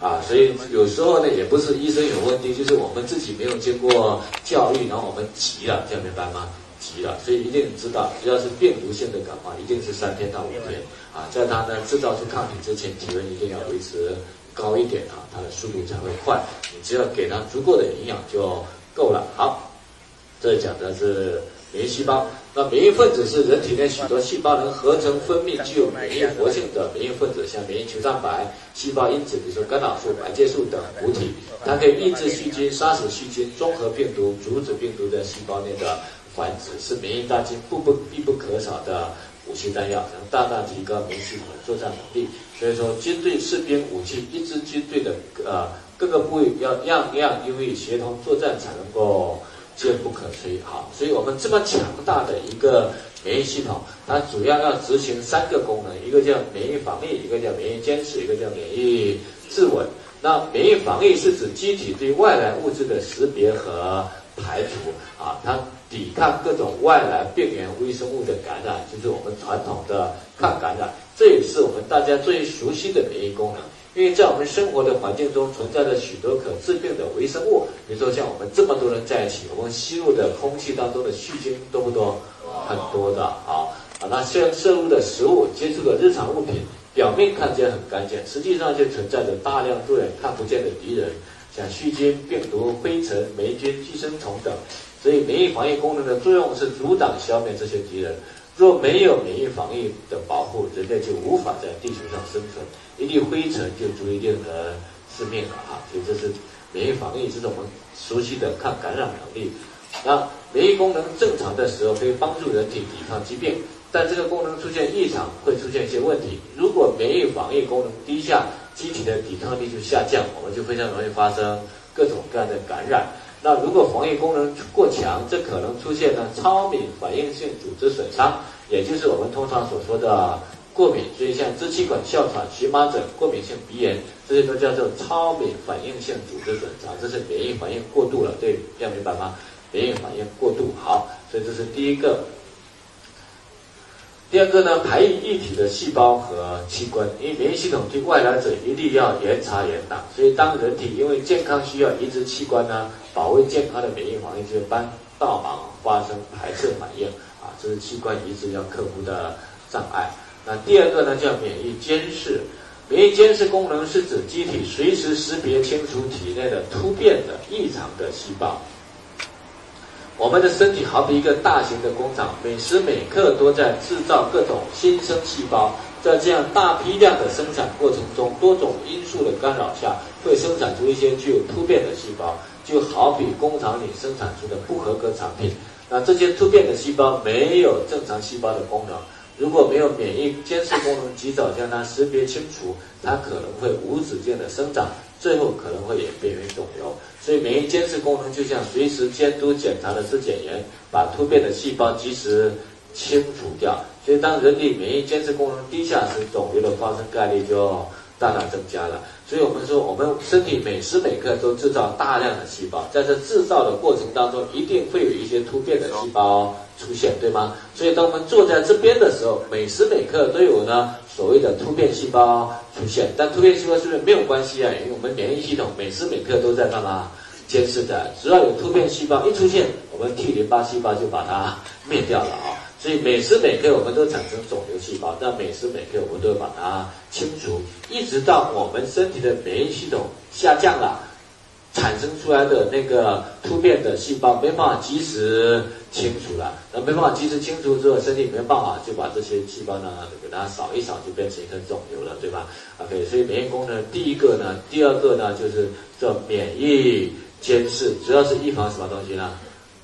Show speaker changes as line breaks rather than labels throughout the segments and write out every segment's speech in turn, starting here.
啊，所以有时候呢，也不是医生有问题，就是我们自己没有经过教育，然后我们急了，这样明白吗？急了，所以一定知道，只要是病毒性的感冒，一定是三天到五天啊，在它呢制造出抗体之前，体温一定要维持高一点啊，它的速度才会快。你只要给它足够的营养就够了。好，这讲的是免疫细胞。那免疫分子是人体内许多细胞能合成分泌具有免疫活性的免疫分子，像免疫球蛋白、细胞因子，比如说干扰素、白介素等补体，它可以抑制细菌、杀死细菌、中和病毒、阻止病毒在细胞内的繁殖，是免疫大军不不必不可少的武器弹药，能大大提高免疫系统的作战能力。所以说，军队士兵武器，一支军队的呃各个部位要样样因为协同作战才能够。坚不可摧，好，所以我们这么强大的一个免疫系统，它主要要执行三个功能，一个叫免疫防御，一个叫免疫监视，一个叫免疫自稳。那免疫防御是指机体对外来物质的识别和排除，啊，它抵抗各种外来病原微生物的感染，就是我们传统的抗感染，这也是我们大家最熟悉的免疫功能。因为在我们生活的环境中存在着许多可致病的微生物，比如说像我们这么多人在一起，我们吸入的空气当中的细菌多不多？很多的啊啊！那像摄入的食物、接触的日常物品，表面看起来很干净，实际上就存在着大量肉眼看不见的敌人，像细菌、病毒、灰尘、霉菌、寄生虫等。所以，免疫防御功能的作用是阻挡、消灭这些敌人。若没有免疫防御的保护，人类就无法在地球上生存。一粒灰尘就足以令人致命了啊！所以这是免疫防御，这是我们熟悉的抗感染能力。那免疫功能正常的时候，可以帮助人体抵抗疾病，但这个功能出现异常，会出现一些问题。如果免疫防御功能低下，机体的抵抗力就下降，我们就非常容易发生各种各样的感染。那如果防御功能过强，这可能出现呢超敏反应性组织损伤，也就是我们通常所说的过敏。所以像支气管哮喘、荨麻疹、过敏性鼻炎，这些都叫做超敏反应性组织损伤，这是免疫反应过度了。对，要明白吗？免疫反应过度，好，所以这是第一个。第二个呢，排异异体的细胞和器官，因为免疫系统对外来者一定要严查严打，所以当人体因为健康需要移植器官呢，保卫健康的免疫防御就帮倒忙发生排斥反应啊，这是器官移植要克服的障碍。那第二个呢，叫免疫监视，免疫监视功能是指机体随时识别清除体内的突变的异常的细胞。我们的身体好比一个大型的工厂，每时每刻都在制造各种新生细胞。在这样大批量的生产过程中，多种因素的干扰下，会生产出一些具有突变的细胞，就好比工厂里生产出的不合格产品。那这些突变的细胞没有正常细胞的功能，如果没有免疫监视功能及早将它识别清除，它可能会无止境的生长。最后可能会演变为肿瘤，所以免疫监视功能就像随时监督检查的质检员，把突变的细胞及时清除掉。所以当人体免疫监视功能低下时，肿瘤的发生概率就大大增加了。所以我们说，我们身体每时每刻都制造大量的细胞，在这制造的过程当中，一定会有一些突变的细胞出现，对吗？所以当我们坐在这边的时候，每时每刻都有呢。所谓的突变细胞出现，但突变细胞是不是没有关系啊？因为我们免疫系统每时每刻都在干嘛监视的，只要有突变细胞一出现，我们 T 淋巴细胞就把它灭掉了啊。所以每时每刻我们都产生肿瘤细胞，但每时每刻我们都把它清除，一直到我们身体的免疫系统下降了。产生出来的那个突变的细胞没办法及时清除了，那没办法及时清除之后，身体没办法就把这些细胞呢给它扫一扫，就变成一个肿瘤了，对吧？OK，所以免疫功能第一个呢，第二个呢就是叫免疫监视，主要是预防什么东西呢？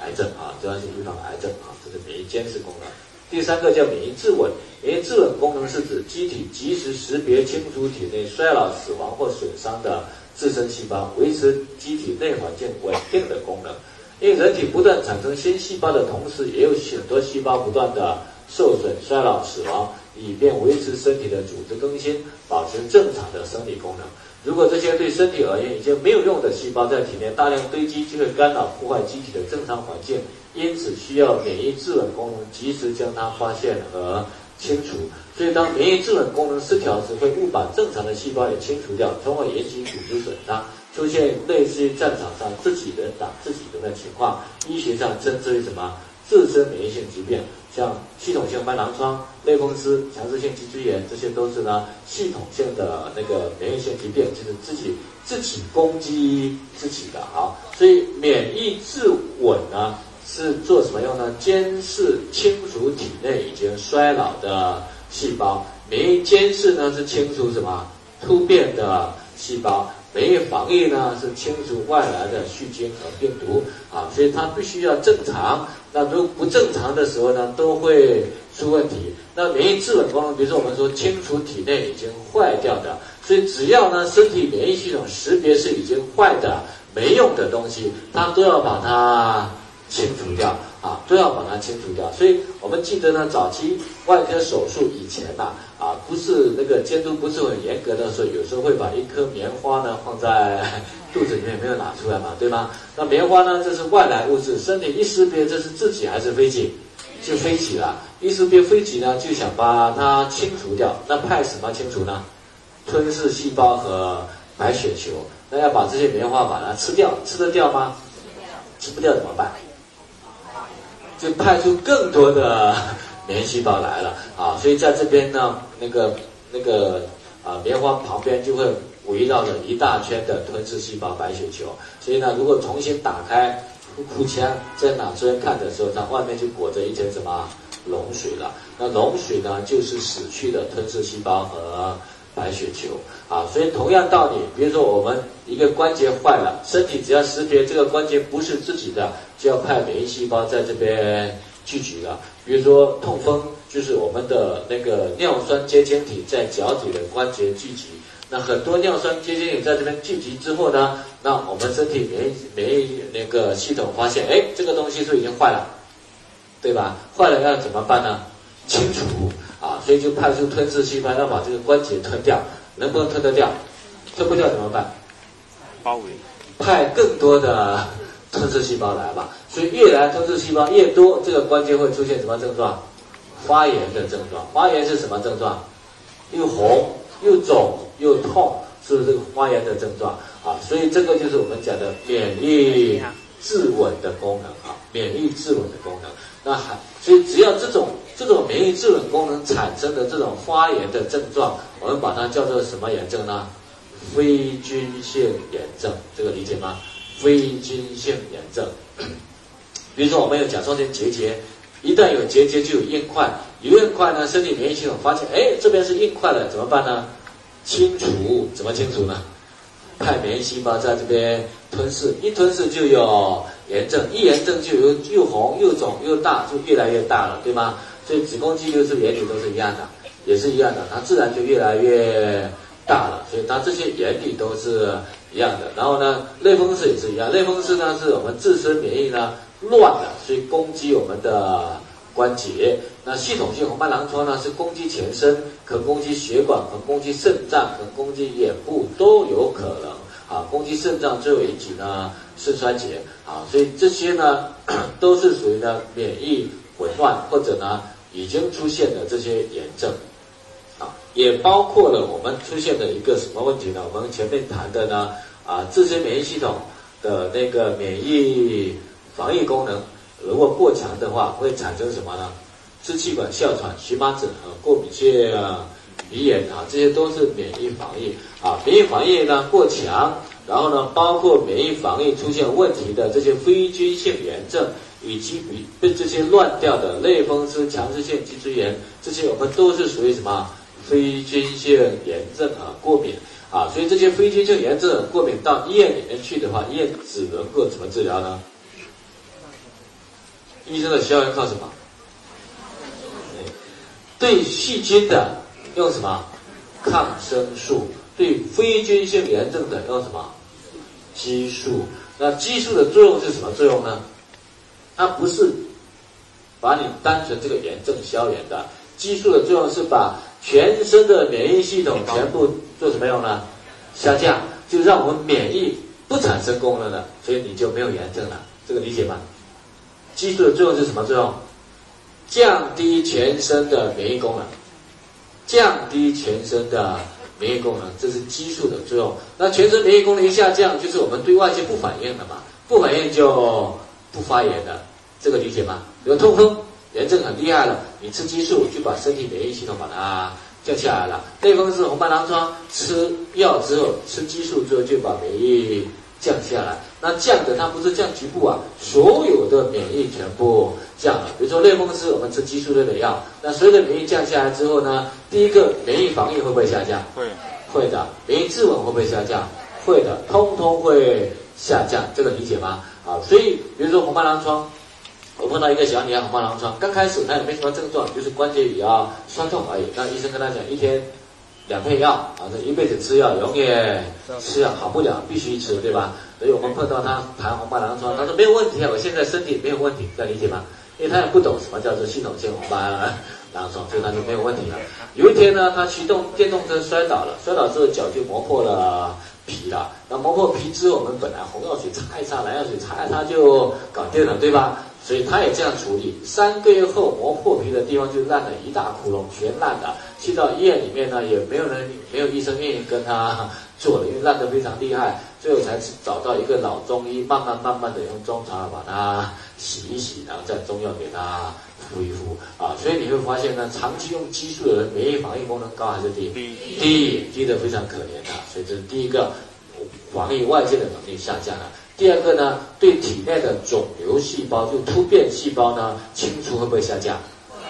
癌症啊，主要是预防癌症啊，这是免疫监视功能。第三个叫免疫自稳，免疫自稳功能是指机体及时识别清除体内衰老、死亡或损伤的。自身细胞维持机体内环境稳定的功能，因为人体不断产生新细胞的同时，也有许多细胞不断的受损、衰老、死亡，以便维持身体的组织更新，保持正常的生理功能。如果这些对身体而言已经没有用的细胞在体内大量堆积，就会干扰破坏机体的正常环境，因此需要免疫自稳功能及时将它发现和清除。所以当免疫制冷功能失调时，会误把正常的细胞也清除掉，从而引起组织损伤，出现类似于战场上自己人打自己人的情况。医学上称之为什么？自身免疫性疾病，像系统性白狼疮、类风湿、强直性脊椎炎，这些都是呢系统性的那个免疫性疾病，就是自己自己攻击自己的啊。所以免疫自稳呢是做什么用呢？监视清除体内已经衰老的细胞，免疫监视呢是清除什么突变的细胞。免疫防御呢是清除外来的细菌和病毒啊，所以它必须要正常。那如果不正常的时候呢，都会出问题。那免疫制稳功能，比如说我们说清除体内已经坏掉的，所以只要呢身体免疫系统识别是已经坏的、没用的东西，它都要把它清除掉啊，都要把它清除掉。所以我们记得呢，早期外科手术以前呐。啊，不是那个监督不是很严格的时候，有时候会把一颗棉花呢放在 肚子里面，没有拿出来嘛，对吗？那棉花呢，这是外来物质，身体一识别这是自己还是飞机，就飞起了。一识别飞起呢，就想把它清除掉。那派什么清除呢？吞噬细胞和白血球。那要把这些棉花把它吃掉，吃得掉吗？吃不掉怎么办？就派出更多的。免疫细胞来了啊，所以在这边呢，那个那个啊，棉花旁边就会围绕着一大圈的吞噬细胞白血球。所以呢，如果重新打开腹腔，在哪出来看的时候，它外面就裹着一层什么脓水了。那脓水呢，就是死去的吞噬细胞和白血球啊。所以同样道理，比如说我们一个关节坏了，身体只要识别这个关节不是自己的，就要派免疫细胞在这边。聚集了，比如说痛风，就是我们的那个尿酸结晶体在脚底的关节聚集。那很多尿酸结晶体在这边聚集之后呢，那我们身体免疫免疫那个系统发现，哎，这个东西是已经坏了，对吧？坏了要怎么办呢？清除，所以就派出吞噬细胞要把这个关节吞掉，能不能吞得掉？吞不掉怎么办？
包围，
派更多的。吞噬细胞来吧，所以越来吞噬细胞越多，这个关节会出现什么症状？发炎的症状。发炎是什么症状？又红又肿又痛，是不是这个发炎的症状啊？所以这个就是我们讲的免疫自稳的功能啊，免疫自稳的功能。那还所以只要这种这种免疫自稳功能产生的这种发炎的症状，我们把它叫做什么炎症呢？非菌性炎症，这个理解吗？非菌性炎症，比如说我们有甲状腺结节，一旦有结节就有硬块，有硬块呢，身体免疫系统发现，哎，这边是硬块了，怎么办呢？清除，怎么清除呢？派免疫细胞在这边吞噬，一吞噬就有炎症，一炎症就有又红又肿又大，就越来越大了，对吗？所以子宫肌瘤是原理都是一样的，也是一样的，它自然就越来越大了，所以它这些原理都是。一样的，然后呢，类风湿也是一样。类风湿呢，是我们自身免疫呢乱了，所以攻击我们的关节。那系统性红斑狼疮呢，是攻击全身，可攻击血管，可攻击肾脏，可攻击眼部都有可能啊。攻击肾脏最后引起呢肾衰竭啊，所以这些呢 都是属于呢免疫紊乱或者呢已经出现的这些炎症。啊也包括了我们出现的一个什么问题呢？我们前面谈的呢，啊，自身免疫系统的那个免疫防御功能如果过强的话，会产生什么呢？支气管哮喘、荨麻疹和过敏性鼻炎啊，这些都是免疫防御啊。免疫防御呢过强，然后呢，包括免疫防御出现问题的这些非菌性炎症，以及比被这些乱掉的类风湿、强直性脊椎炎，这些我们都是属于什么？非菌性炎症啊，过敏啊，所以这些非菌性炎症过敏到医院里面去的话，医院只能够怎么治疗呢？医生的消炎靠什么？对细菌的用什么？抗生素。对非菌性炎症的用什么？激素。那激素的作用是什么作用呢？它不是把你单纯这个炎症消炎的，激素的作用是把全身的免疫系统全部做什么用呢？下降，就让我们免疫不产生功能了，所以你就没有炎症了。这个理解吗？激素的作用是什么作用？降低全身的免疫功能，降低全身的免疫功能，这是激素的作用。那全身免疫功能一下降，就是我们对外界不反应了嘛，不反应就不发炎的，这个理解吗？比如痛风、炎症很厉害了，你吃激素就把身体免疫系统把它降下来了。类风湿、红斑狼疮，吃药之后，吃激素之后就把免疫降下来。那降的它不是降局部啊，所有的免疫全部降了。比如说类风湿，我们吃激素类的药，那随着免疫降下来之后呢，第一个免疫防御会不会下降？
会，
会的。免疫自稳会不会下降？会的，通通会下降。这个理解吗？啊，所以比如说红斑狼疮，我碰到一个小女孩红斑狼疮，刚开始她也没什么症状，就是关节也要酸痛而已。那医生跟她讲，一天两片药啊，这一辈子吃药，永远吃药好不了，必须吃，对吧？所以我们碰到她谈红斑狼疮，她说没有问题啊，我现在身体没有问题，这样理解吗？因为她也不懂什么叫做系统性红斑狼疮，所以她就没有问题了。有一天呢，她骑动电动车摔倒了，摔倒之后脚就磨破了皮了。那磨破皮之后，我们本来红药水擦一擦，蓝药水擦一擦就搞定了，对吧？所以他也这样处理。三个月后，磨破皮的地方就烂了一大窟窿，全烂的。去到医院里面呢，也没有人，没有医生愿意跟他做了，因为烂得非常厉害。最后才找到一个老中医，慢慢慢慢的用中草把它洗一洗，然后再中药给它敷一敷啊。所以你会发现呢，长期用激素的人，免疫防御功能高还是低？低，低的非常可怜的。所以这是第一个，防御外界的能力下降了。第二个呢，对体内的肿瘤细胞，就突变细胞呢，清除会不会下降？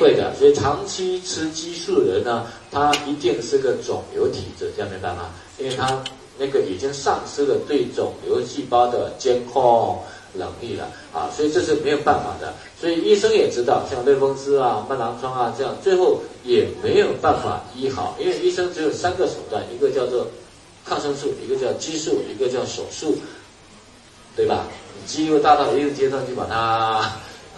会的。所以长期吃激素的人呢，他一定是个肿瘤体质，这样明白吗？因为他。那个已经丧失了对肿瘤细胞的监控能力了啊，所以这是没有办法的。所以医生也知道，像类风湿啊、慢狼疮啊这样，最后也没有办法医好，因为医生只有三个手段：一个叫做抗生素，一个叫激素，一个叫手术，对吧？肌肉大到一个阶段就把它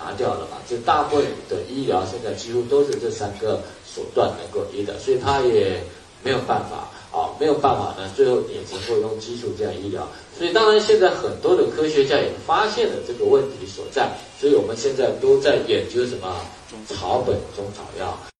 拿掉了嘛。就大部分的医疗现在几乎都是这三个手段能够医的，所以他也没有办法。啊，没有办法呢，最后也只能够用激素这样医疗。所以，当然现在很多的科学家也发现了这个问题所在，所以我们现在都在研究什么草本中草药。